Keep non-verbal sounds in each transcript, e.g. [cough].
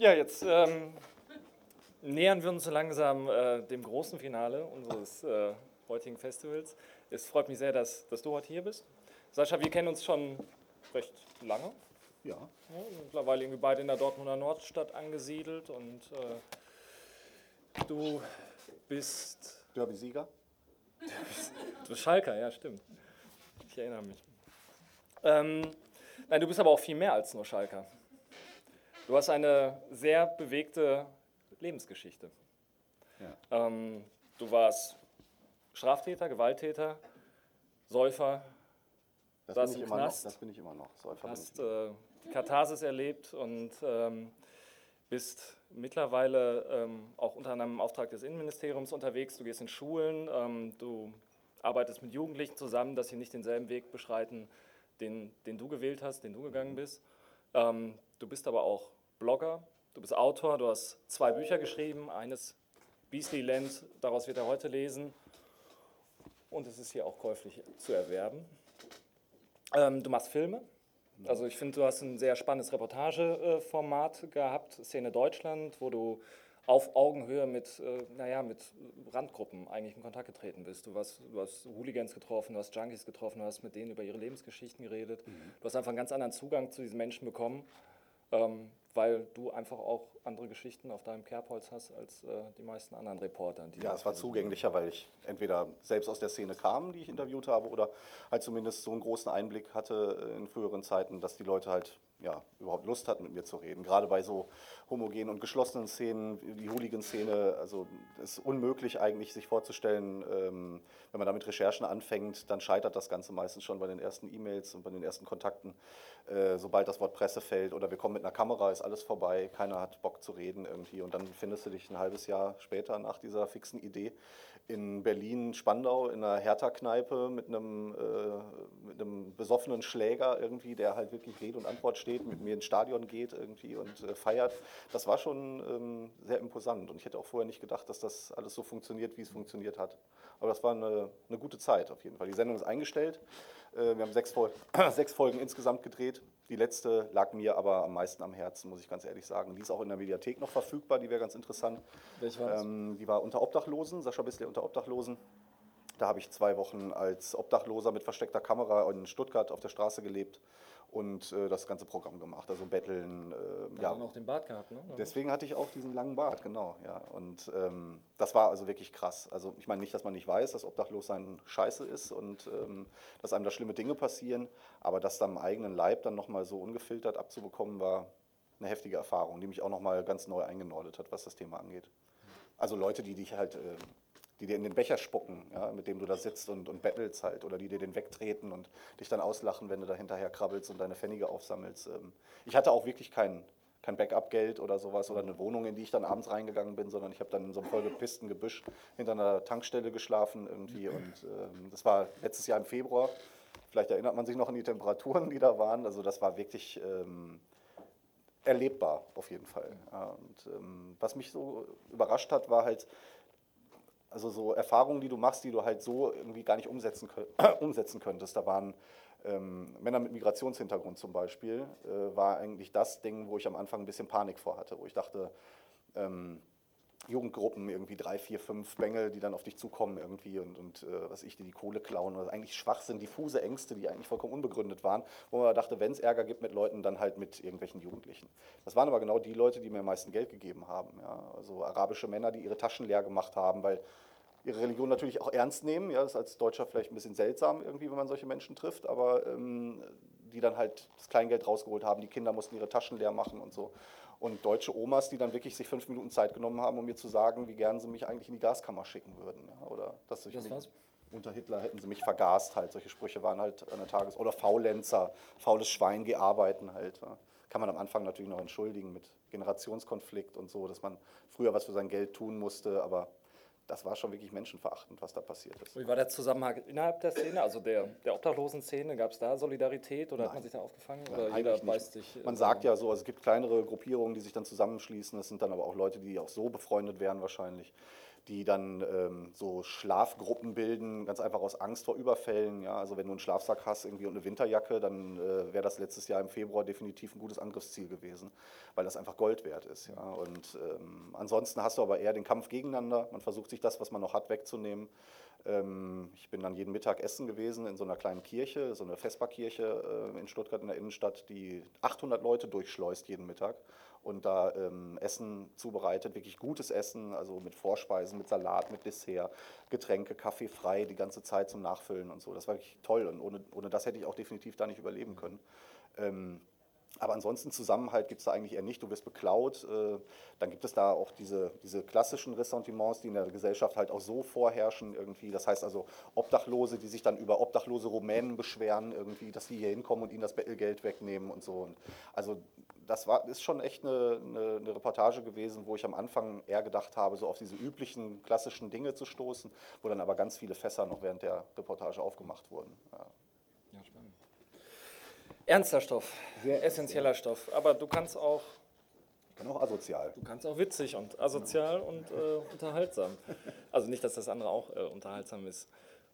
Ja, jetzt ähm, nähern wir uns so langsam äh, dem großen Finale unseres äh, heutigen Festivals. Es freut mich sehr, dass, dass du heute hier bist. Sascha, wir kennen uns schon recht lange. Ja. Ja, mittlerweile irgendwie beide in der Dortmunder Nordstadt angesiedelt und äh, du bist. Derby-Sieger. [laughs] Du bist Schalker, ja, stimmt. Ich erinnere mich. Ähm, nein, du bist aber auch viel mehr als nur Schalker. Du hast eine sehr bewegte Lebensgeschichte. Ja. Ähm, du warst Straftäter, Gewalttäter, Säufer, Das Warst bin, im ich immer noch, Knast? das bin ich immer noch. Säufer hast äh, die Katharsis erlebt und ähm, bist mittlerweile ähm, auch unter anderem im Auftrag des Innenministeriums unterwegs. Du gehst in Schulen, ähm, du arbeitest mit Jugendlichen zusammen, dass sie nicht denselben Weg beschreiten, den, den du gewählt hast, den du gegangen bist. Ähm, du bist aber auch Blogger, du bist Autor, du hast zwei Bücher geschrieben, eines Beastly Land, daraus wird er heute lesen und es ist hier auch käuflich zu erwerben. Ähm, du machst Filme. Also ich finde, du hast ein sehr spannendes Reportageformat gehabt, Szene Deutschland, wo du auf Augenhöhe mit, äh, naja, mit Randgruppen eigentlich in Kontakt getreten bist. Du hast, du hast Hooligans getroffen, du hast Junkies getroffen, du hast mit denen über ihre Lebensgeschichten geredet. Du hast einfach einen ganz anderen Zugang zu diesen Menschen bekommen, ähm, weil du einfach auch andere Geschichten auf deinem Kerbholz hast als äh, die meisten anderen Reporter. Die Ja, es war zugänglicher, weil ich entweder selbst aus der Szene kam, die ich interviewt habe, oder halt zumindest so einen großen Einblick hatte äh, in früheren Zeiten, dass die Leute halt ja, überhaupt Lust hatten, mit mir zu reden. Gerade bei so homogenen und geschlossenen Szenen, wie die Hooligan-Szene, also es ist unmöglich eigentlich sich vorzustellen, ähm, wenn man da mit Recherchen anfängt, dann scheitert das Ganze meistens schon bei den ersten E-Mails und bei den ersten Kontakten. Äh, sobald das Wort Presse fällt oder wir kommen mit einer Kamera, ist alles vorbei, keiner hat Bock zu reden irgendwie und dann findest du dich ein halbes Jahr später nach dieser fixen Idee in Berlin, Spandau, in einer Hertha-Kneipe mit einem, äh, mit einem besoffenen Schläger irgendwie, der halt wirklich Rede und Antwort steht, mit mir ins Stadion geht irgendwie und äh, feiert. Das war schon ähm, sehr imposant und ich hätte auch vorher nicht gedacht, dass das alles so funktioniert, wie es funktioniert hat. Aber das war eine, eine gute Zeit auf jeden Fall. Die Sendung ist eingestellt. Äh, wir haben sechs, Fol [clears throat] sechs Folgen insgesamt gedreht. Die letzte lag mir aber am meisten am Herzen, muss ich ganz ehrlich sagen. Die ist auch in der Mediathek noch verfügbar, die wäre ganz interessant. Welche war? Ähm, die war unter Obdachlosen, Sascha Bissle unter Obdachlosen. Da habe ich zwei Wochen als Obdachloser mit versteckter Kamera in Stuttgart auf der Straße gelebt und äh, das ganze Programm gemacht. Also Betteln, äh, Ja. auch den Bart gehabt, ne? Deswegen hatte ich auch diesen langen Bart, genau, ja. Und ähm, das war also wirklich krass. Also ich meine nicht, dass man nicht weiß, dass Obdachlossein scheiße ist und ähm, dass einem da schlimme Dinge passieren, aber das dann am eigenen Leib dann nochmal so ungefiltert abzubekommen, war eine heftige Erfahrung, die mich auch nochmal ganz neu eingenordet hat, was das Thema angeht. Also Leute, die dich halt, ähm, die dir in den Becher spucken, ja, mit dem du da sitzt und, und bettelst halt, oder die dir den wegtreten und dich dann auslachen, wenn du da hinterher krabbelst und deine Pfennige aufsammelst. Ähm, ich hatte auch wirklich kein, kein Backup-Geld oder sowas oder eine Wohnung, in die ich dann abends reingegangen bin, sondern ich habe dann in so einem vollgepissten Gebüsch hinter einer Tankstelle geschlafen irgendwie und ähm, das war letztes Jahr im Februar. Vielleicht erinnert man sich noch an die Temperaturen, die da waren. Also das war wirklich ähm, erlebbar auf jeden Fall. Und ähm, was mich so überrascht hat, war halt, also so Erfahrungen, die du machst, die du halt so irgendwie gar nicht umsetzen, [clears throat] umsetzen könntest. Da waren ähm, Männer mit Migrationshintergrund zum Beispiel, äh, war eigentlich das Ding, wo ich am Anfang ein bisschen Panik vor hatte, wo ich dachte, ähm, Jugendgruppen, irgendwie drei, vier, fünf Bengel, die dann auf dich zukommen irgendwie und, und äh, was ich, die die Kohle klauen. Oder eigentlich Schwachsinn, diffuse Ängste, die eigentlich vollkommen unbegründet waren, wo man dachte, wenn es Ärger gibt mit Leuten, dann halt mit irgendwelchen Jugendlichen. Das waren aber genau die Leute, die mir am meisten Geld gegeben haben. Ja? Also arabische Männer, die ihre Taschen leer gemacht haben, weil ihre Religion natürlich auch ernst nehmen. Ja, das ist als Deutscher vielleicht ein bisschen seltsam irgendwie, wenn man solche Menschen trifft, aber ähm, die dann halt das Kleingeld rausgeholt haben, die Kinder mussten ihre Taschen leer machen und so. Und deutsche Omas, die dann wirklich sich fünf Minuten Zeit genommen haben, um mir zu sagen, wie gern sie mich eigentlich in die Gaskammer schicken würden. Ja, oder dass ich mich, war's? unter Hitler hätten sie mich vergast halt. Solche Sprüche waren halt an der Tages- oder Faulenzer, faules Schwein, geh arbeiten halt. Ja. Kann man am Anfang natürlich noch entschuldigen mit Generationskonflikt und so, dass man früher was für sein Geld tun musste, aber das war schon wirklich menschenverachtend, was da passiert ist. Wie war der Zusammenhang innerhalb der Szene, also der, der Obdachlosen-Szene? Gab es da Solidarität oder hat man sich da aufgefangen? Oder Nein, jeder beißt sich. äh, Man sagt ja so, also es gibt kleinere Gruppierungen, die sich dann zusammenschließen. Das sind dann aber auch Leute, die auch so befreundet wären wahrscheinlich. Die dann ähm, so Schlafgruppen bilden, ganz einfach aus Angst vor Überfällen. Ja? Also wenn du einen Schlafsack hast irgendwie und eine Winterjacke, dann äh, wäre das letztes Jahr im Februar definitiv ein gutes Angriffsziel gewesen, weil das einfach Gold wert ist. Ja? Und ähm, ansonsten hast du aber eher den Kampf gegeneinander. Man versucht sich das, was man noch hat, wegzunehmen. Ähm, ich bin dann jeden Mittag essen gewesen in so einer kleinen Kirche, so einer Vesperkirche äh, in Stuttgart in der Innenstadt, die 800 Leute durchschleust jeden Mittag und da ähm, Essen zubereitet, wirklich gutes Essen, also mit Vorspeisen, mit Salat, mit Dessert, Getränke, Kaffee frei, die ganze Zeit zum Nachfüllen und so. Das war wirklich toll und ohne, ohne das hätte ich auch definitiv da nicht überleben können. Ähm, aber ansonsten Zusammenhalt gibt es da eigentlich eher nicht. Du wirst beklaut. Äh, dann gibt es da auch diese, diese klassischen Ressentiments, die in der Gesellschaft halt auch so vorherrschen irgendwie. Das heißt also Obdachlose, die sich dann über obdachlose Rumänen beschweren irgendwie, dass sie hier hinkommen und ihnen das Bettelgeld wegnehmen und so. Also das war, ist schon echt eine, eine, eine, Reportage gewesen, wo ich am Anfang eher gedacht habe, so auf diese üblichen klassischen Dinge zu stoßen, wo dann aber ganz viele Fässer noch während der Reportage aufgemacht wurden. Ja. Ernster Stoff, Sehr essentieller Stoff, aber du kannst auch ich kann auch asozial. Du kannst auch witzig und asozial und äh, unterhaltsam. Also nicht, dass das andere auch äh, unterhaltsam ist.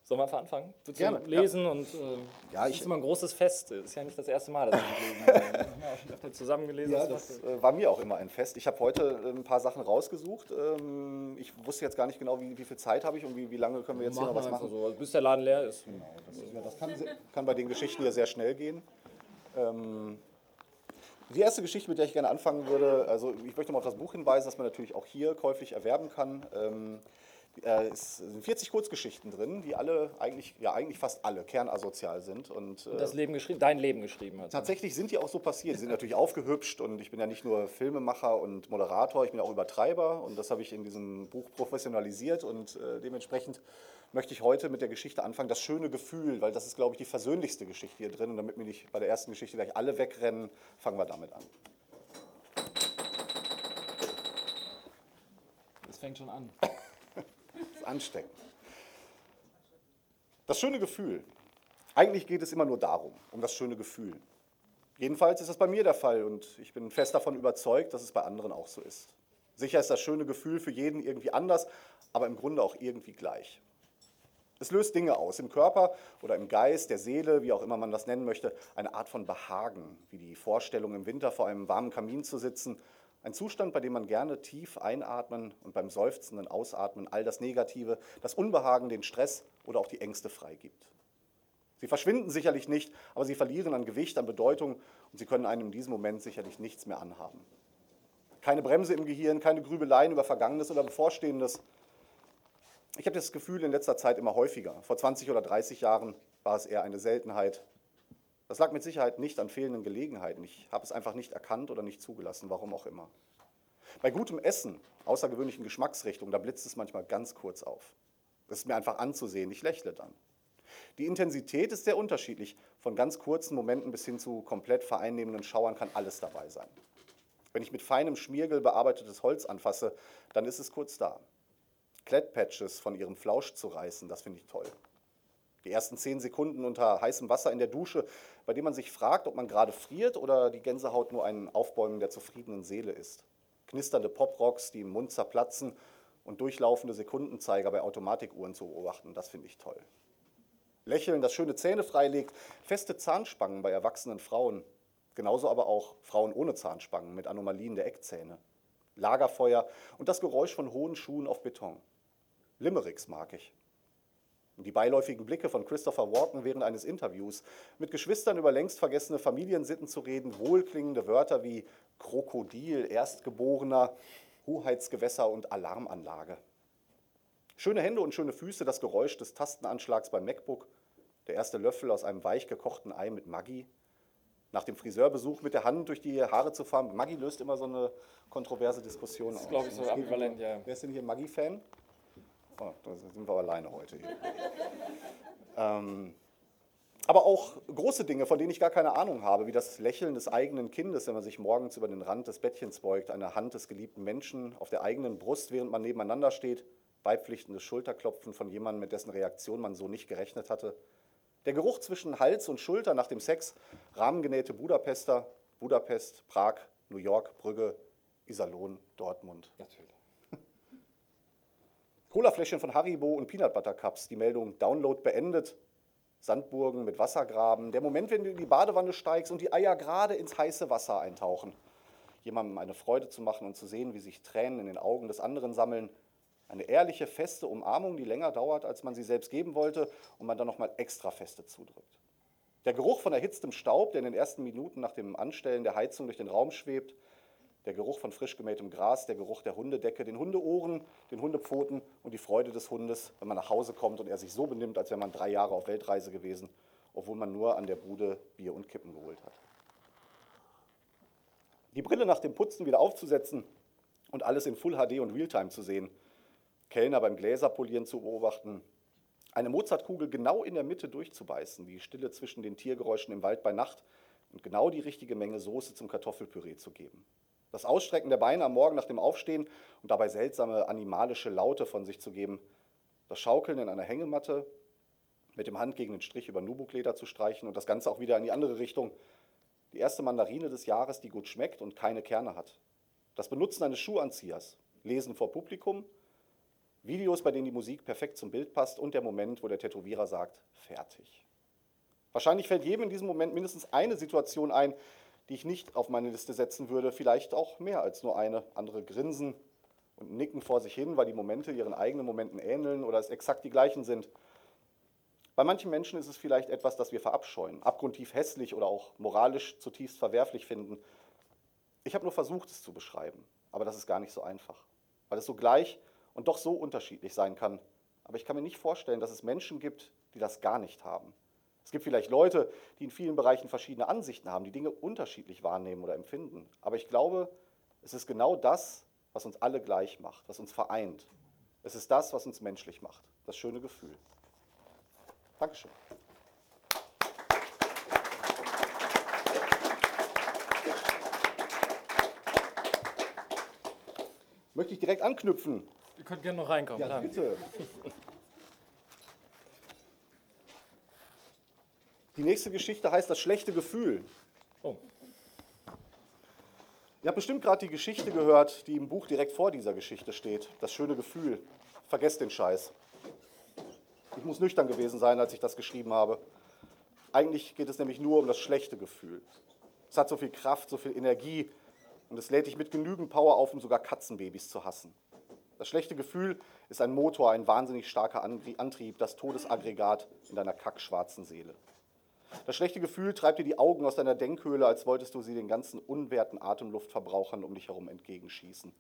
Sollen wir einfach anfangen? Du Gerne, lesen ja. und äh, ja, das ist immer ein großes Fest. Ist ja nicht das erste Mal, dass ich [laughs] lesen habe. Schon öfter zusammen gelesen. Ja, das äh, war mir auch immer ein Fest. Ich habe heute äh, ein paar Sachen rausgesucht. Ähm, ich wusste jetzt gar nicht genau, wie, wie viel Zeit habe ich und wie, wie lange können wir jetzt machen hier noch was machen. So, bis der Laden leer ist. Genau, das, ist, ja, das kann, kann, bei den Geschichten hier sehr schnell gehen. Ähm, die erste Geschichte, mit der ich gerne anfangen würde, also ich möchte mal auf das Buch hinweisen, das man natürlich auch hier käuflich erwerben kann. Ähm, äh, es sind 40 Kurzgeschichten drin, die alle eigentlich, ja eigentlich fast alle kernasozial sind. Und, und das Leben geschrieben, dein Leben geschrieben hat. Tatsächlich sind die auch so passiert. Die sind natürlich aufgehübscht und ich bin ja nicht nur Filmemacher und Moderator, ich bin auch Übertreiber und das habe ich in diesem Buch professionalisiert und äh, dementsprechend möchte ich heute mit der Geschichte anfangen, das schöne Gefühl, weil das ist, glaube ich, die versöhnlichste Geschichte hier drin und damit mir nicht bei der ersten Geschichte gleich alle wegrennen, fangen wir damit an. Es fängt schon an. ansteckend. Das schöne Gefühl. Eigentlich geht es immer nur darum, um das schöne Gefühl. Jedenfalls ist das bei mir der Fall und ich bin fest davon überzeugt, dass es bei anderen auch so ist. Sicher ist das schöne Gefühl für jeden irgendwie anders, aber im Grunde auch irgendwie gleich. Es löst Dinge aus, im Körper oder im Geist, der Seele, wie auch immer man das nennen möchte, eine Art von Behagen, wie die Vorstellung, im Winter vor einem warmen Kamin zu sitzen ein Zustand, bei dem man gerne tief einatmen und beim seufzenden Ausatmen all das Negative, das Unbehagen, den Stress oder auch die Ängste freigibt. Sie verschwinden sicherlich nicht, aber sie verlieren an Gewicht, an Bedeutung und sie können einem in diesem Moment sicherlich nichts mehr anhaben. Keine Bremse im Gehirn, keine Grübeleien über Vergangenes oder Bevorstehendes. Ich habe das Gefühl in letzter Zeit immer häufiger. Vor 20 oder 30 Jahren war es eher eine Seltenheit. Das lag mit Sicherheit nicht an fehlenden Gelegenheiten. Ich habe es einfach nicht erkannt oder nicht zugelassen, warum auch immer. Bei gutem Essen, außergewöhnlichen Geschmacksrichtungen, da blitzt es manchmal ganz kurz auf. Das ist mir einfach anzusehen, ich lächle dann. Die Intensität ist sehr unterschiedlich. Von ganz kurzen Momenten bis hin zu komplett vereinnehmenden Schauern kann alles dabei sein. Wenn ich mit feinem Schmiergel bearbeitetes Holz anfasse, dann ist es kurz da. Klettpatches von ihrem Flausch zu reißen, das finde ich toll. Die ersten zehn Sekunden unter heißem Wasser in der Dusche, bei dem man sich fragt, ob man gerade friert oder die Gänsehaut nur ein Aufbäumen der zufriedenen Seele ist. Knisternde Poprocks, die im Mund zerplatzen und durchlaufende Sekundenzeiger bei Automatikuhren zu beobachten, das finde ich toll. Lächeln, das schöne Zähne freilegt, feste Zahnspangen bei erwachsenen Frauen, genauso aber auch Frauen ohne Zahnspangen mit Anomalien der Eckzähne. Lagerfeuer und das Geräusch von hohen Schuhen auf Beton. Limericks mag ich. Die beiläufigen Blicke von Christopher Walken während eines Interviews, mit Geschwistern über längst vergessene Familiensitten zu reden, wohlklingende Wörter wie Krokodil, Erstgeborener, Hoheitsgewässer und Alarmanlage. Schöne Hände und schöne Füße, das Geräusch des Tastenanschlags beim MacBook, der erste Löffel aus einem weich gekochten Ei mit Maggi. Nach dem Friseurbesuch mit der Hand durch die Haare zu fahren. Maggi löst immer so eine kontroverse Diskussion aus. Das ist, glaube ich, so ambivalent, ja. Wer ist denn hier Maggi-Fan? Oh, da sind wir alleine heute hier. [laughs] ähm, aber auch große Dinge, von denen ich gar keine Ahnung habe, wie das Lächeln des eigenen Kindes, wenn man sich morgens über den Rand des Bettchens beugt, eine Hand des geliebten Menschen auf der eigenen Brust, während man nebeneinander steht, beipflichtendes Schulterklopfen von jemandem, mit dessen Reaktion man so nicht gerechnet hatte. Der Geruch zwischen Hals und Schulter nach dem Sex, rahmengenähte Budapester, Budapest, Prag, New York, Brügge, Iserlohn, Dortmund. Natürlich. Colafläschchen von Haribo und Peanut Butter Cups. Die Meldung Download beendet. Sandburgen mit Wassergraben. Der Moment, wenn du in die Badewanne steigst und die Eier gerade ins heiße Wasser eintauchen. Jemandem eine Freude zu machen und zu sehen, wie sich Tränen in den Augen des anderen sammeln. Eine ehrliche, feste Umarmung, die länger dauert, als man sie selbst geben wollte und man dann nochmal extra feste zudrückt. Der Geruch von erhitztem Staub, der in den ersten Minuten nach dem Anstellen der Heizung durch den Raum schwebt, der Geruch von frisch gemähtem Gras, der Geruch der Hundedecke, den Hundeohren, den Hundepfoten und die Freude des Hundes, wenn man nach Hause kommt und er sich so benimmt, als wäre man drei Jahre auf Weltreise gewesen, obwohl man nur an der Bude Bier und Kippen geholt hat. Die Brille nach dem Putzen wieder aufzusetzen und alles in Full HD und Realtime zu sehen, Kellner beim Gläserpolieren zu beobachten, eine Mozartkugel genau in der Mitte durchzubeißen, die Stille zwischen den Tiergeräuschen im Wald bei Nacht und genau die richtige Menge Soße zum Kartoffelpüree zu geben. Das Ausstrecken der Beine am Morgen nach dem Aufstehen und dabei seltsame animalische Laute von sich zu geben. Das Schaukeln in einer Hängematte, mit dem Hand gegen den Strich über Nubukleder zu streichen und das Ganze auch wieder in die andere Richtung. Die erste Mandarine des Jahres, die gut schmeckt und keine Kerne hat. Das Benutzen eines Schuhanziehers. Lesen vor Publikum. Videos, bei denen die Musik perfekt zum Bild passt und der Moment, wo der Tätowierer sagt, fertig. Wahrscheinlich fällt jedem in diesem Moment mindestens eine Situation ein, die ich nicht auf meine Liste setzen würde, vielleicht auch mehr als nur eine. Andere grinsen und nicken vor sich hin, weil die Momente ihren eigenen Momenten ähneln oder es exakt die gleichen sind. Bei manchen Menschen ist es vielleicht etwas, das wir verabscheuen, abgrundtief hässlich oder auch moralisch zutiefst verwerflich finden. Ich habe nur versucht, es zu beschreiben, aber das ist gar nicht so einfach, weil es so gleich und doch so unterschiedlich sein kann. Aber ich kann mir nicht vorstellen, dass es Menschen gibt, die das gar nicht haben. Es gibt vielleicht Leute, die in vielen Bereichen verschiedene Ansichten haben, die Dinge unterschiedlich wahrnehmen oder empfinden. Aber ich glaube, es ist genau das, was uns alle gleich macht, was uns vereint. Es ist das, was uns menschlich macht, das schöne Gefühl. Dankeschön. Möchte ich direkt anknüpfen? Ihr könnt gerne noch reinkommen. Ja, bitte. [laughs] nächste Geschichte heißt das schlechte Gefühl. Oh. Ihr habt bestimmt gerade die Geschichte gehört, die im Buch direkt vor dieser Geschichte steht. Das schöne Gefühl. Vergesst den Scheiß. Ich muss nüchtern gewesen sein, als ich das geschrieben habe. Eigentlich geht es nämlich nur um das schlechte Gefühl. Es hat so viel Kraft, so viel Energie und es lädt dich mit genügend Power auf, um sogar Katzenbabys zu hassen. Das schlechte Gefühl ist ein Motor, ein wahnsinnig starker Antrieb, das Todesaggregat in deiner kackschwarzen Seele. Das schlechte Gefühl treibt dir die Augen aus deiner Denkhöhle, als wolltest du sie den ganzen unwerten Atemluftverbrauchern um dich herum entgegenschießen.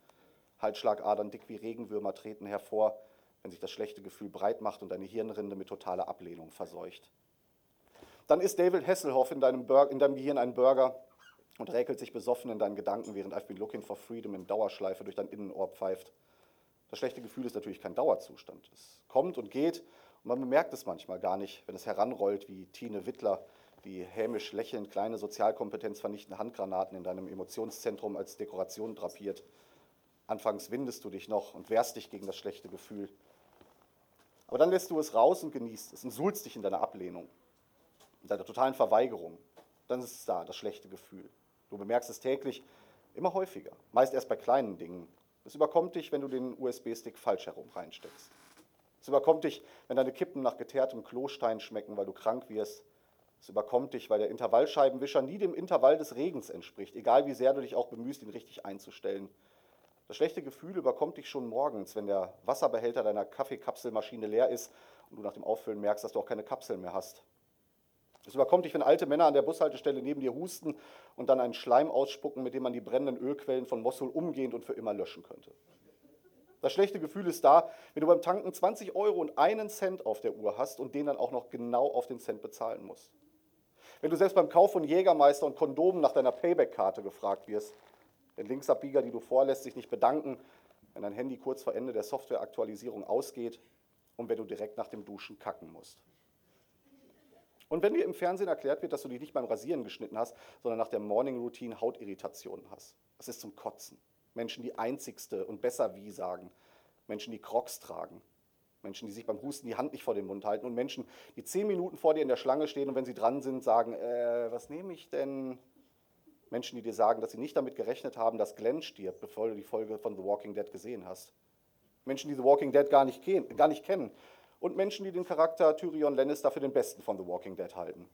Halsschlagadern dick wie Regenwürmer treten hervor, wenn sich das schlechte Gefühl breit macht und deine Hirnrinde mit totaler Ablehnung verseucht. Dann ist David Hasselhoff in deinem, Burger, in deinem Gehirn ein Burger und räkelt sich besoffen in deinen Gedanken, während I've been looking for freedom in Dauerschleife durch dein Innenohr pfeift. Das schlechte Gefühl ist natürlich kein Dauerzustand. Es kommt und geht man bemerkt es manchmal gar nicht, wenn es heranrollt wie Tine Wittler, die hämisch lächelnd kleine Sozialkompetenz vernichtende Handgranaten in deinem Emotionszentrum als Dekoration drapiert. Anfangs windest du dich noch und wehrst dich gegen das schlechte Gefühl. Aber dann lässt du es raus und genießt es und suhlst dich in deiner Ablehnung, in deiner totalen Verweigerung. Dann ist es da, das schlechte Gefühl. Du bemerkst es täglich, immer häufiger, meist erst bei kleinen Dingen. Es überkommt dich, wenn du den USB-Stick falsch herum reinsteckst. Es überkommt dich, wenn deine Kippen nach geteertem Klostein schmecken, weil du krank wirst. Es überkommt dich, weil der Intervallscheibenwischer nie dem Intervall des Regens entspricht, egal wie sehr du dich auch bemühst, ihn richtig einzustellen. Das schlechte Gefühl überkommt dich schon morgens, wenn der Wasserbehälter deiner Kaffeekapselmaschine leer ist und du nach dem Auffüllen merkst, dass du auch keine Kapseln mehr hast. Es überkommt dich, wenn alte Männer an der Bushaltestelle neben dir husten und dann einen Schleim ausspucken, mit dem man die brennenden Ölquellen von Mosul umgehend und für immer löschen könnte. Das schlechte Gefühl ist da, wenn du beim Tanken 20 Euro und einen Cent auf der Uhr hast und den dann auch noch genau auf den Cent bezahlen musst. Wenn du selbst beim Kauf von Jägermeister und Kondomen nach deiner Payback-Karte gefragt wirst, wenn Linksabbieger, die du vorlässt, sich nicht bedanken, wenn dein Handy kurz vor Ende der Softwareaktualisierung ausgeht und wenn du direkt nach dem Duschen kacken musst. Und wenn dir im Fernsehen erklärt wird, dass du dich nicht beim Rasieren geschnitten hast, sondern nach der Morning Routine Hautirritationen hast. Das ist zum Kotzen. Menschen, die einzigste und besser wie sagen, Menschen, die Crocs tragen, Menschen, die sich beim Husten die Hand nicht vor den Mund halten und Menschen, die zehn Minuten vor dir in der Schlange stehen und wenn sie dran sind, sagen, äh, was nehme ich denn? Menschen, die dir sagen, dass sie nicht damit gerechnet haben, dass Glenn stirbt, bevor du die Folge von The Walking Dead gesehen hast. Menschen, die The Walking Dead gar nicht, gar nicht kennen und Menschen, die den Charakter Tyrion Lannister für den besten von The Walking Dead halten.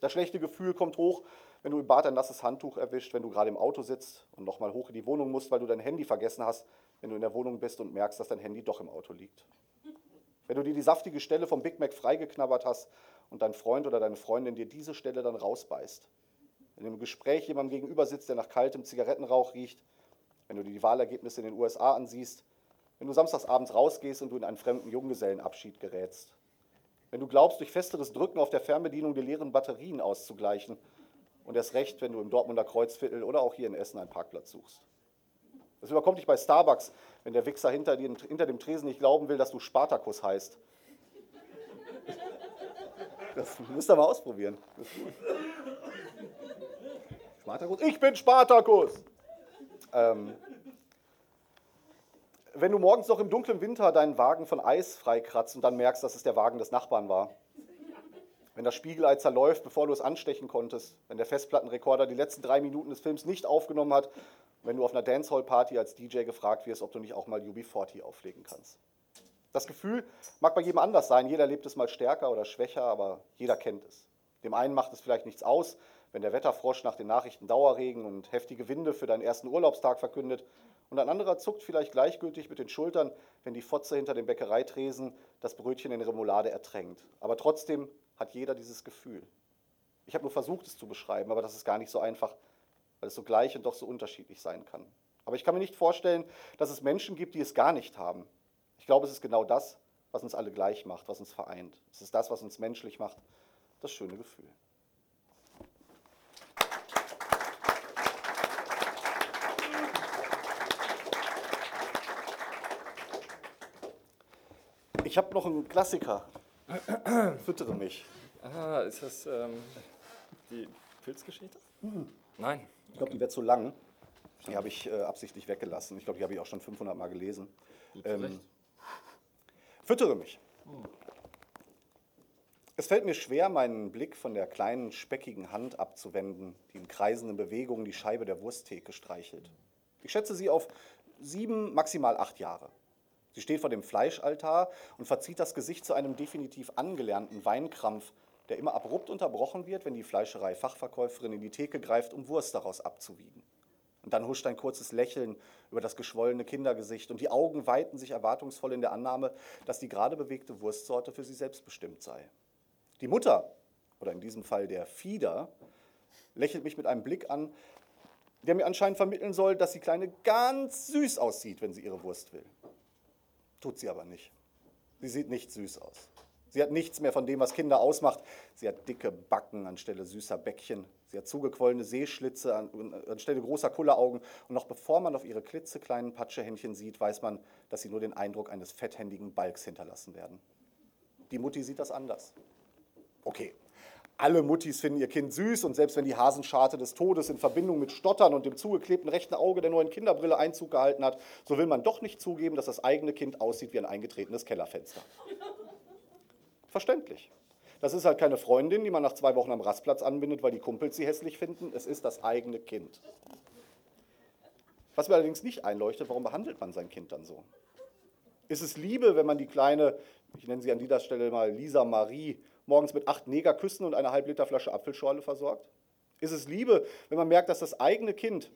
Das schlechte Gefühl kommt hoch, wenn du im Bad ein nasses Handtuch erwischt, wenn du gerade im Auto sitzt und nochmal hoch in die Wohnung musst, weil du dein Handy vergessen hast, wenn du in der Wohnung bist und merkst, dass dein Handy doch im Auto liegt. Wenn du dir die saftige Stelle vom Big Mac freigeknabbert hast und dein Freund oder deine Freundin dir diese Stelle dann rausbeißt. Wenn im Gespräch jemandem gegenüber sitzt, der nach kaltem Zigarettenrauch riecht. Wenn du dir die Wahlergebnisse in den USA ansiehst. Wenn du samstagsabends rausgehst und du in einen fremden Junggesellenabschied gerätst. Wenn du glaubst, durch festeres Drücken auf der Fernbedienung die leeren Batterien auszugleichen. Und erst recht, wenn du im Dortmunder Kreuzviertel oder auch hier in Essen einen Parkplatz suchst. Das überkommt dich bei Starbucks, wenn der Wichser hinter, dir, hinter dem Tresen nicht glauben will, dass du Spartakus heißt. Das müsst ihr mal ausprobieren. Spartakus? Ich bin Spartakus! Ähm, wenn du morgens noch im dunklen Winter deinen Wagen von Eis freikratzt und dann merkst, dass es der Wagen des Nachbarn war. Wenn das Spiegelei zerläuft, bevor du es anstechen konntest. Wenn der Festplattenrekorder die letzten drei Minuten des Films nicht aufgenommen hat wenn du auf einer Dancehall-Party als DJ gefragt wirst, ob du nicht auch mal UB40 auflegen kannst. Das Gefühl mag bei jedem anders sein. Jeder lebt es mal stärker oder schwächer, aber jeder kennt es. Dem einen macht es vielleicht nichts aus, wenn der Wetterfrosch nach den Nachrichten Dauerregen und heftige Winde für deinen ersten Urlaubstag verkündet. Und ein anderer zuckt vielleicht gleichgültig mit den Schultern, wenn die Fotze hinter dem Bäckereitresen das Brötchen in Remoulade ertränkt. Aber trotzdem hat jeder dieses Gefühl. Ich habe nur versucht, es zu beschreiben, aber das ist gar nicht so einfach weil es so gleich und doch so unterschiedlich sein kann. Aber ich kann mir nicht vorstellen, dass es Menschen gibt, die es gar nicht haben. Ich glaube, es ist genau das, was uns alle gleich macht, was uns vereint. Es ist das, was uns menschlich macht, das schöne Gefühl. Ich habe noch einen Klassiker. Füttere mich. Ah, ist das ähm, die Pilzgeschichte? Mhm. Nein. Ich glaube, die wird zu lang. Die habe ich äh, absichtlich weggelassen. Ich glaube, die habe ich auch schon 500 Mal gelesen. Ähm, füttere mich. Oh. Es fällt mir schwer, meinen Blick von der kleinen, speckigen Hand abzuwenden, die in kreisenden Bewegungen die Scheibe der Wursttheke streichelt. Ich schätze sie auf sieben, maximal acht Jahre. Sie steht vor dem Fleischaltar und verzieht das Gesicht zu einem definitiv angelernten Weinkrampf, der immer abrupt unterbrochen wird, wenn die Fleischerei-Fachverkäuferin in die Theke greift, um Wurst daraus abzuwiegen. Und dann huscht ein kurzes Lächeln über das geschwollene Kindergesicht und die Augen weiten sich erwartungsvoll in der Annahme, dass die gerade bewegte Wurstsorte für sie selbst bestimmt sei. Die Mutter, oder in diesem Fall der Fieder, lächelt mich mit einem Blick an, der mir anscheinend vermitteln soll, dass die Kleine ganz süß aussieht, wenn sie ihre Wurst will. Tut sie aber nicht. Sie sieht nicht süß aus. Sie hat nichts mehr von dem, was Kinder ausmacht. Sie hat dicke Backen anstelle süßer Bäckchen. Sie hat zugequollene Seeschlitze anstelle großer Kulleraugen. Und noch bevor man auf ihre klitzekleinen Patschehändchen sieht, weiß man, dass sie nur den Eindruck eines fetthändigen Balks hinterlassen werden. Die Mutti sieht das anders. Okay, alle Muttis finden ihr Kind süß und selbst wenn die Hasenscharte des Todes in Verbindung mit Stottern und dem zugeklebten rechten Auge der neuen Kinderbrille Einzug gehalten hat, so will man doch nicht zugeben, dass das eigene Kind aussieht wie ein eingetretenes Kellerfenster. Verständlich. Das ist halt keine Freundin, die man nach zwei Wochen am Rastplatz anbindet, weil die Kumpels sie hässlich finden. Es ist das eigene Kind. Was mir allerdings nicht einleuchtet, warum behandelt man sein Kind dann so? Ist es Liebe, wenn man die kleine, ich nenne sie an dieser Stelle mal Lisa Marie, morgens mit acht Negerküssen und einer halb Liter Flasche Apfelschorle versorgt? Ist es Liebe, wenn man merkt, dass das eigene Kind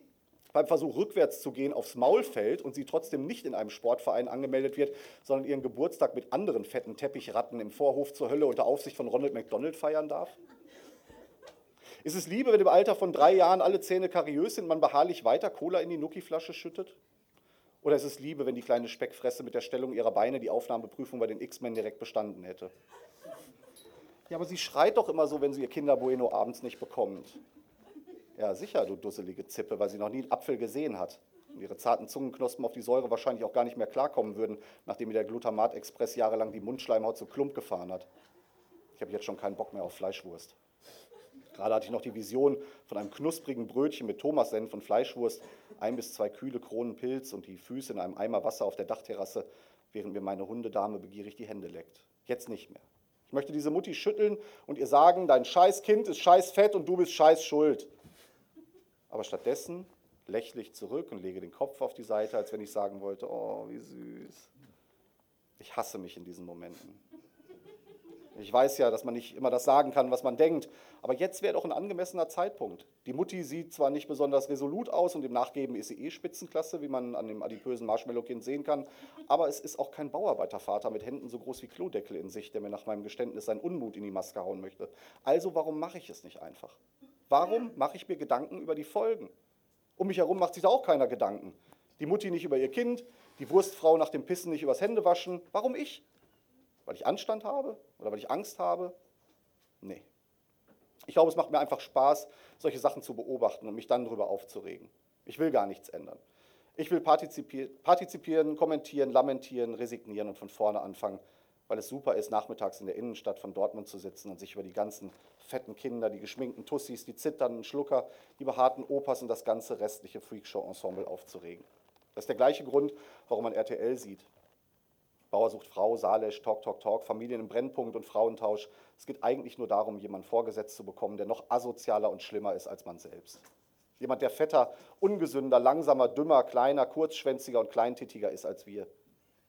beim Versuch rückwärts zu gehen aufs Maul fällt und sie trotzdem nicht in einem Sportverein angemeldet wird, sondern ihren Geburtstag mit anderen fetten Teppichratten im Vorhof zur Hölle unter Aufsicht von Ronald McDonald feiern darf? Ist es Liebe, wenn im Alter von drei Jahren alle Zähne kariös sind, man beharrlich weiter Cola in die Nuki-Flasche schüttet? Oder ist es Liebe, wenn die kleine Speckfresse mit der Stellung ihrer Beine die Aufnahmeprüfung bei den X-Men direkt bestanden hätte? Ja, aber sie schreit doch immer so, wenn sie ihr Kinderbueno abends nicht bekommt. Ja, sicher, du dusselige Zippe, weil sie noch nie einen Apfel gesehen hat. Und ihre zarten Zungenknospen auf die Säure wahrscheinlich auch gar nicht mehr klarkommen würden, nachdem ihr der Glutamat-Express jahrelang die Mundschleimhaut zu Klump gefahren hat. Ich habe jetzt schon keinen Bock mehr auf Fleischwurst. Gerade hatte ich noch die Vision von einem knusprigen Brötchen mit Thomassenf und Fleischwurst, ein bis zwei kühle Kronen Pilz und die Füße in einem Eimer Wasser auf der Dachterrasse, während mir meine Hundedame begierig die Hände leckt. Jetzt nicht mehr. Ich möchte diese Mutti schütteln und ihr sagen, dein Scheißkind ist scheiß fett und du bist scheiß schuld. Aber stattdessen lächle ich zurück und lege den Kopf auf die Seite, als wenn ich sagen wollte, oh, wie süß. Ich hasse mich in diesen Momenten. Ich weiß ja, dass man nicht immer das sagen kann, was man denkt, aber jetzt wäre doch ein angemessener Zeitpunkt. Die Mutti sieht zwar nicht besonders resolut aus und im Nachgeben ist sie eh Spitzenklasse, wie man an dem adipösen Marshmallow-Kind sehen kann, aber es ist auch kein Bauarbeitervater mit Händen so groß wie Klodeckel in sich, der mir nach meinem Geständnis seinen Unmut in die Maske hauen möchte. Also warum mache ich es nicht einfach? Warum mache ich mir Gedanken über die Folgen? Um mich herum macht sich da auch keiner Gedanken. Die Mutti nicht über ihr Kind, die Wurstfrau nach dem Pissen nicht übers Händewaschen. Warum ich? Weil ich Anstand habe oder weil ich Angst habe? Nee. Ich glaube, es macht mir einfach Spaß, solche Sachen zu beobachten und mich dann darüber aufzuregen. Ich will gar nichts ändern. Ich will partizipieren, kommentieren, lamentieren, resignieren und von vorne anfangen, weil es super ist, nachmittags in der Innenstadt von Dortmund zu sitzen und sich über die ganzen fetten Kinder, die geschminkten Tussis, die zitternden Schlucker, die behaarten Opas und das ganze restliche Freakshow-Ensemble aufzuregen. Das ist der gleiche Grund, warum man RTL sieht. Bauer sucht Frau, Salesch, Talk, Talk, Talk, Familien im Brennpunkt und Frauentausch. Es geht eigentlich nur darum, jemanden vorgesetzt zu bekommen, der noch asozialer und schlimmer ist als man selbst. Jemand, der fetter, ungesünder, langsamer, dümmer, kleiner, kurzschwänziger und kleintittiger ist als wir.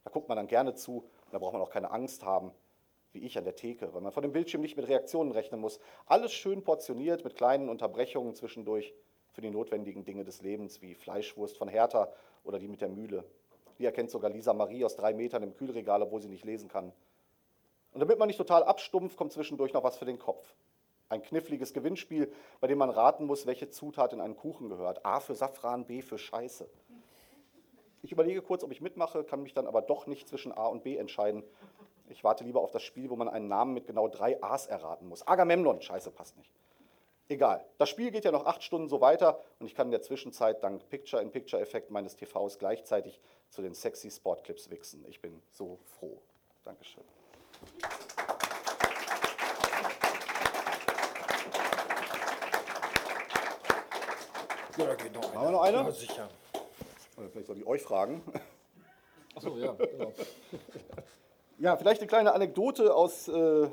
Da guckt man dann gerne zu und da braucht man auch keine Angst haben, wie ich an der Theke, weil man vor dem Bildschirm nicht mit Reaktionen rechnen muss. Alles schön portioniert mit kleinen Unterbrechungen zwischendurch für die notwendigen Dinge des Lebens, wie Fleischwurst von Hertha oder die mit der Mühle. Die erkennt sogar Lisa Marie aus drei Metern im Kühlregal, obwohl sie nicht lesen kann. Und damit man nicht total abstumpft, kommt zwischendurch noch was für den Kopf. Ein kniffliges Gewinnspiel, bei dem man raten muss, welche Zutat in einen Kuchen gehört. A für Safran, B für Scheiße. Ich überlege kurz, ob ich mitmache, kann mich dann aber doch nicht zwischen A und B entscheiden. Ich warte lieber auf das Spiel, wo man einen Namen mit genau drei A's erraten muss. Agamemnon, Scheiße, passt nicht. Egal. Das Spiel geht ja noch acht Stunden so weiter und ich kann in der Zwischenzeit dank Picture-in-Picture-Effekt meines TVs gleichzeitig zu den sexy Sportclips wichsen. Ich bin so froh. Dankeschön. Ja, da geht noch eine. Haben wir noch eine? Ja, sicher. Oder vielleicht soll ich euch fragen. Achso, ja, genau. [laughs] Ja, vielleicht eine kleine Anekdote aus äh,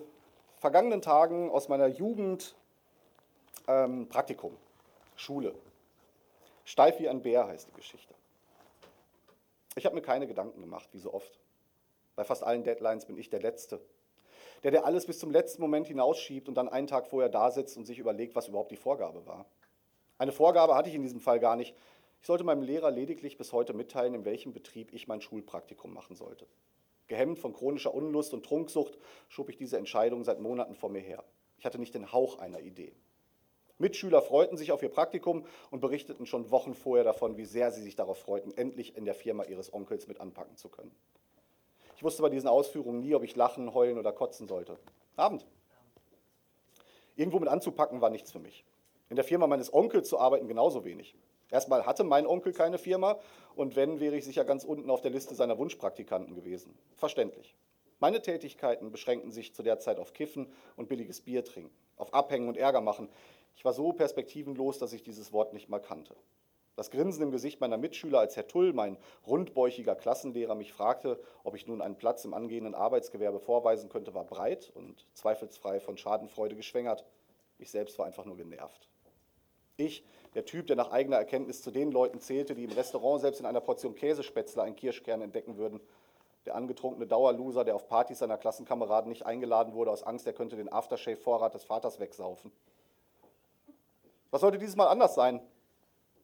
vergangenen Tagen, aus meiner Jugend. Ähm, Praktikum, Schule. Steif wie ein Bär heißt die Geschichte. Ich habe mir keine Gedanken gemacht, wie so oft. Bei fast allen Deadlines bin ich der Letzte. Der, der alles bis zum letzten Moment hinausschiebt und dann einen Tag vorher da sitzt und sich überlegt, was überhaupt die Vorgabe war. Eine Vorgabe hatte ich in diesem Fall gar nicht. Ich sollte meinem Lehrer lediglich bis heute mitteilen, in welchem Betrieb ich mein Schulpraktikum machen sollte. Gehemmt von chronischer Unlust und Trunksucht schob ich diese Entscheidung seit Monaten vor mir her. Ich hatte nicht den Hauch einer Idee. Mitschüler freuten sich auf ihr Praktikum und berichteten schon Wochen vorher davon, wie sehr sie sich darauf freuten, endlich in der Firma ihres Onkels mit anpacken zu können. Ich wusste bei diesen Ausführungen nie, ob ich lachen, heulen oder kotzen sollte. Abend. Irgendwo mit anzupacken war nichts für mich. In der Firma meines Onkels zu arbeiten genauso wenig. Erstmal hatte mein Onkel keine Firma und wenn, wäre ich sicher ganz unten auf der Liste seiner Wunschpraktikanten gewesen. Verständlich. Meine Tätigkeiten beschränkten sich zu der Zeit auf Kiffen und billiges Bier trinken, auf Abhängen und Ärger machen. Ich war so perspektivenlos, dass ich dieses Wort nicht mal kannte. Das Grinsen im Gesicht meiner Mitschüler, als Herr Tull, mein rundbäuchiger Klassenlehrer, mich fragte, ob ich nun einen Platz im angehenden Arbeitsgewerbe vorweisen könnte, war breit und zweifelsfrei von Schadenfreude geschwängert. Ich selbst war einfach nur genervt. Ich, der Typ, der nach eigener Erkenntnis zu den Leuten zählte, die im Restaurant selbst in einer Portion Käsespätzle einen Kirschkern entdecken würden, der angetrunkene Dauerloser, der auf Partys seiner Klassenkameraden nicht eingeladen wurde, aus Angst, er könnte den Aftershave-Vorrat des Vaters wegsaufen. Was sollte dieses Mal anders sein?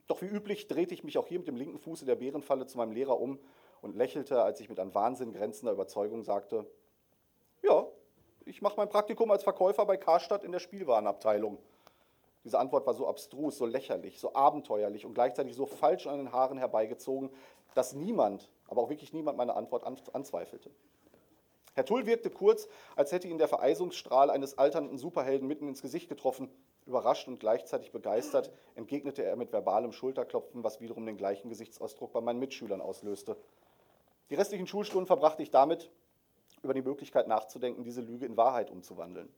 Doch wie üblich drehte ich mich auch hier mit dem linken Fuß in der Bärenfalle zu meinem Lehrer um und lächelte, als ich mit an Wahnsinn grenzender Überzeugung sagte, ja, ich mache mein Praktikum als Verkäufer bei Karstadt in der Spielwarenabteilung. Diese Antwort war so abstrus, so lächerlich, so abenteuerlich und gleichzeitig so falsch an den Haaren herbeigezogen, dass niemand, aber auch wirklich niemand meine Antwort anzweifelte. Herr Tull wirkte kurz, als hätte ihn der Vereisungsstrahl eines alternden Superhelden mitten ins Gesicht getroffen. Überrascht und gleichzeitig begeistert entgegnete er mit verbalem Schulterklopfen, was wiederum den gleichen Gesichtsausdruck bei meinen Mitschülern auslöste. Die restlichen Schulstunden verbrachte ich damit, über die Möglichkeit nachzudenken, diese Lüge in Wahrheit umzuwandeln.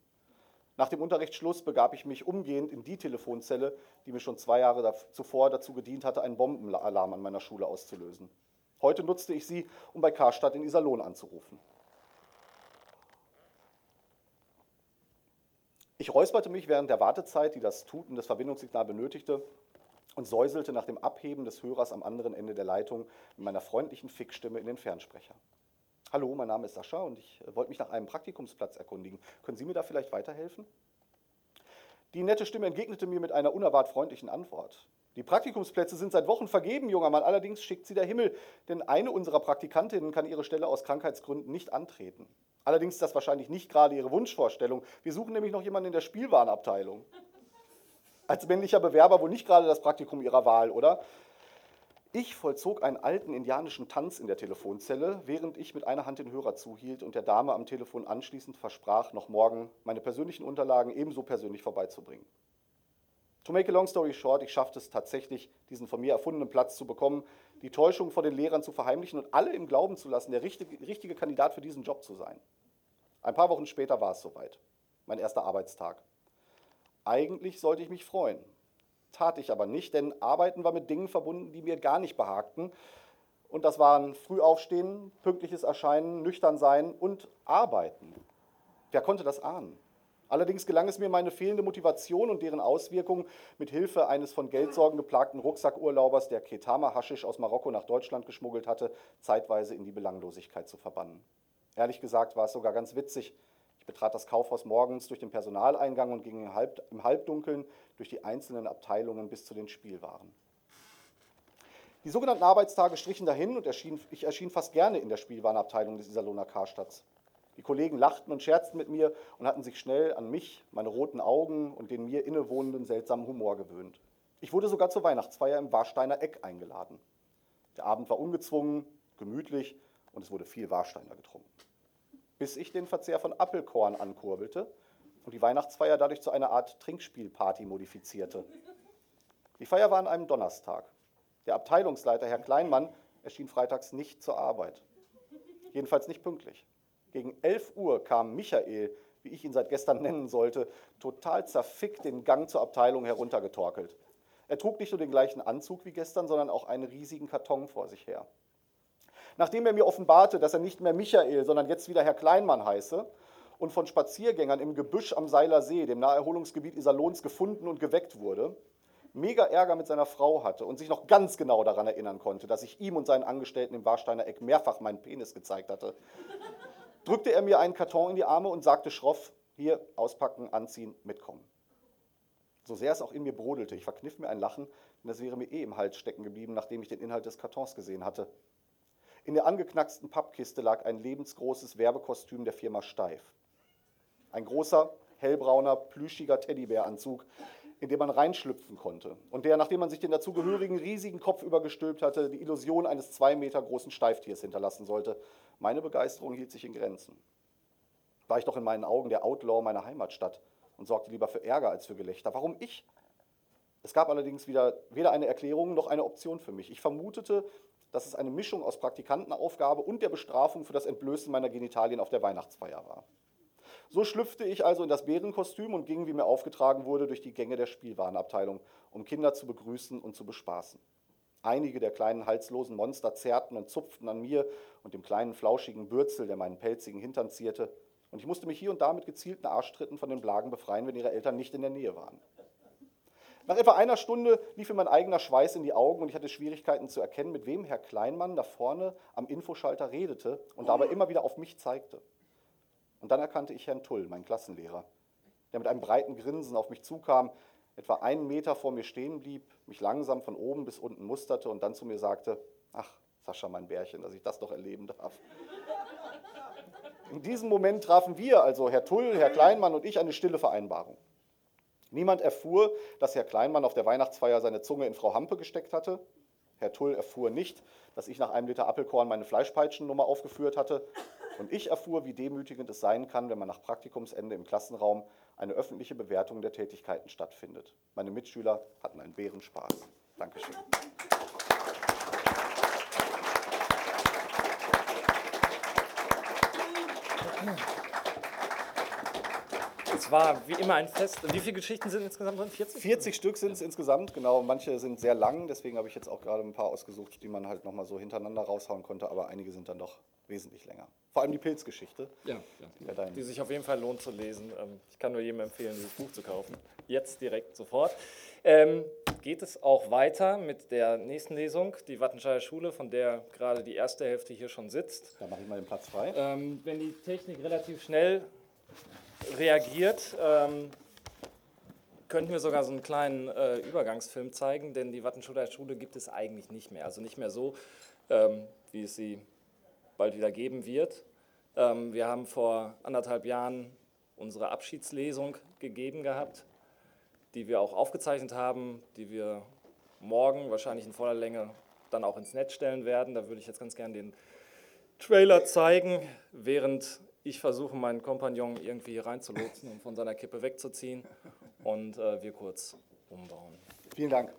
Nach dem Unterrichtsschluss begab ich mich umgehend in die Telefonzelle, die mir schon zwei Jahre zuvor dazu gedient hatte, einen Bombenalarm an meiner Schule auszulösen. Heute nutzte ich sie, um bei Karstadt in Iserlohn anzurufen. Ich räusperte mich während der Wartezeit, die das Tuten des Verbindungssignals benötigte, und säuselte nach dem Abheben des Hörers am anderen Ende der Leitung mit meiner freundlichen Fickstimme in den Fernsprecher. Hallo, mein Name ist Sascha und ich äh, wollte mich nach einem Praktikumsplatz erkundigen. Können Sie mir da vielleicht weiterhelfen? Die nette Stimme entgegnete mir mit einer unerwartet freundlichen Antwort. Die Praktikumsplätze sind seit Wochen vergeben, junger Mann. Allerdings schickt sie der Himmel, denn eine unserer Praktikantinnen kann ihre Stelle aus Krankheitsgründen nicht antreten. Allerdings ist das wahrscheinlich nicht gerade ihre Wunschvorstellung. Wir suchen nämlich noch jemanden in der Spielwarenabteilung. Als männlicher Bewerber wohl nicht gerade das Praktikum ihrer Wahl, oder? Ich vollzog einen alten indianischen Tanz in der Telefonzelle, während ich mit einer Hand den Hörer zuhielt und der Dame am Telefon anschließend versprach, noch morgen meine persönlichen Unterlagen ebenso persönlich vorbeizubringen. To make a long story short, ich schaffte es tatsächlich, diesen von mir erfundenen Platz zu bekommen, die Täuschung vor den Lehrern zu verheimlichen und alle im Glauben zu lassen, der richtige, richtige Kandidat für diesen Job zu sein. Ein paar Wochen später war es soweit, mein erster Arbeitstag. Eigentlich sollte ich mich freuen, tat ich aber nicht, denn Arbeiten war mit Dingen verbunden, die mir gar nicht behagten. Und das waren Frühaufstehen, pünktliches Erscheinen, nüchtern sein und Arbeiten. Wer konnte das ahnen? Allerdings gelang es mir, meine fehlende Motivation und deren Auswirkungen mit Hilfe eines von Geldsorgen geplagten Rucksackurlaubers, der Ketama Haschisch aus Marokko nach Deutschland geschmuggelt hatte, zeitweise in die Belanglosigkeit zu verbannen. Ehrlich gesagt war es sogar ganz witzig, ich betrat das Kaufhaus morgens durch den Personaleingang und ging im, Halb, im Halbdunkeln durch die einzelnen Abteilungen bis zu den Spielwaren. Die sogenannten Arbeitstage strichen dahin und erschien, ich erschien fast gerne in der Spielwarenabteilung des Iserlohner Karstadts. Die Kollegen lachten und scherzten mit mir und hatten sich schnell an mich, meine roten Augen und den mir innewohnenden seltsamen Humor gewöhnt. Ich wurde sogar zur Weihnachtsfeier im Warsteiner Eck eingeladen. Der Abend war ungezwungen, gemütlich und es wurde viel Warsteiner getrunken bis ich den Verzehr von Appelkorn ankurbelte und die Weihnachtsfeier dadurch zu einer Art Trinkspielparty modifizierte. Die Feier war an einem Donnerstag. Der Abteilungsleiter, Herr Kleinmann, erschien freitags nicht zur Arbeit. Jedenfalls nicht pünktlich. Gegen 11 Uhr kam Michael, wie ich ihn seit gestern nennen sollte, total zerfickt den Gang zur Abteilung heruntergetorkelt. Er trug nicht nur den gleichen Anzug wie gestern, sondern auch einen riesigen Karton vor sich her. Nachdem er mir offenbarte, dass er nicht mehr Michael, sondern jetzt wieder Herr Kleinmann heiße und von Spaziergängern im Gebüsch am Seiler See, dem Naherholungsgebiet Iserlohns, gefunden und geweckt wurde, mega Ärger mit seiner Frau hatte und sich noch ganz genau daran erinnern konnte, dass ich ihm und seinen Angestellten im Warsteiner Eck mehrfach meinen Penis gezeigt hatte, drückte er mir einen Karton in die Arme und sagte schroff, hier auspacken, anziehen, mitkommen. So sehr es auch in mir brodelte, ich verkniff mir ein Lachen, denn das wäre mir eh im Hals stecken geblieben, nachdem ich den Inhalt des Kartons gesehen hatte. In der angeknacksten Pappkiste lag ein lebensgroßes Werbekostüm der Firma Steif. Ein großer, hellbrauner, plüschiger Teddybäranzug, in den man reinschlüpfen konnte und der, nachdem man sich den dazugehörigen riesigen Kopf übergestülpt hatte, die Illusion eines zwei Meter großen Steiftiers hinterlassen sollte. Meine Begeisterung hielt sich in Grenzen. War ich doch in meinen Augen der Outlaw meiner Heimatstadt und sorgte lieber für Ärger als für Gelächter. Warum ich? Es gab allerdings wieder weder eine Erklärung noch eine Option für mich. Ich vermutete, dass es eine Mischung aus Praktikantenaufgabe und der Bestrafung für das Entblößen meiner Genitalien auf der Weihnachtsfeier war. So schlüpfte ich also in das Bärenkostüm und ging, wie mir aufgetragen wurde, durch die Gänge der Spielwarenabteilung, um Kinder zu begrüßen und zu bespaßen. Einige der kleinen halslosen Monster zerrten und zupften an mir und dem kleinen flauschigen Bürzel, der meinen pelzigen Hintern zierte, und ich musste mich hier und da mit gezielten Arschtritten von den Blagen befreien, wenn ihre Eltern nicht in der Nähe waren. Nach etwa einer Stunde lief mir mein eigener Schweiß in die Augen und ich hatte Schwierigkeiten zu erkennen, mit wem Herr Kleinmann da vorne am Infoschalter redete und dabei immer wieder auf mich zeigte. Und dann erkannte ich Herrn Tull, meinen Klassenlehrer, der mit einem breiten Grinsen auf mich zukam, etwa einen Meter vor mir stehen blieb, mich langsam von oben bis unten musterte und dann zu mir sagte, ach, Sascha, mein Bärchen, dass ich das doch erleben darf. In diesem Moment trafen wir, also Herr Tull, Herr Kleinmann und ich, eine stille Vereinbarung. Niemand erfuhr, dass Herr Kleinmann auf der Weihnachtsfeier seine Zunge in Frau Hampe gesteckt hatte. Herr Tull erfuhr nicht, dass ich nach einem Liter Appelkorn meine Fleischpeitschennummer aufgeführt hatte. Und ich erfuhr, wie demütigend es sein kann, wenn man nach Praktikumsende im Klassenraum eine öffentliche Bewertung der Tätigkeiten stattfindet. Meine Mitschüler hatten einen Bärenspaß. Dankeschön. Es war wie immer ein Fest. Wie viele Geschichten sind insgesamt drin? 40? 40 Stück sind es insgesamt, genau. Manche sind sehr lang, deswegen habe ich jetzt auch gerade ein paar ausgesucht, die man halt nochmal so hintereinander raushauen konnte, aber einige sind dann doch wesentlich länger. Vor allem die Pilzgeschichte. Ja, ja. Die sich auf jeden Fall lohnt zu lesen. Ähm, Ich kann nur jedem empfehlen, dieses Buch zu kaufen. Jetzt direkt sofort. Ähm, geht es auch weiter mit der nächsten Lesung, die Wattenscheider Schule, von der gerade die erste Hälfte hier schon sitzt. da mache ich mal den Platz frei. Ähm, wenn die Technik relativ schnell reagiert, ähm, könnten wir sogar so einen kleinen äh, Übergangsfilm zeigen, denn die Wattenschuler Schule gibt es eigentlich nicht mehr. Also nicht mehr so, ähm, wie es sie bald wieder geben wird. Ähm, wir haben vor anderthalb Jahren unsere Abschiedslesung gegeben gehabt, die wir auch aufgezeichnet haben, die wir morgen wahrscheinlich in voller Länge dann auch ins Netz stellen werden. Da würde ich jetzt ganz gerne den Trailer zeigen, während ich versuche, meinen Kompagnon irgendwie hier reinzulotsen und von seiner Kippe wegzuziehen und äh, wir kurz umbauen. Vielen Dank.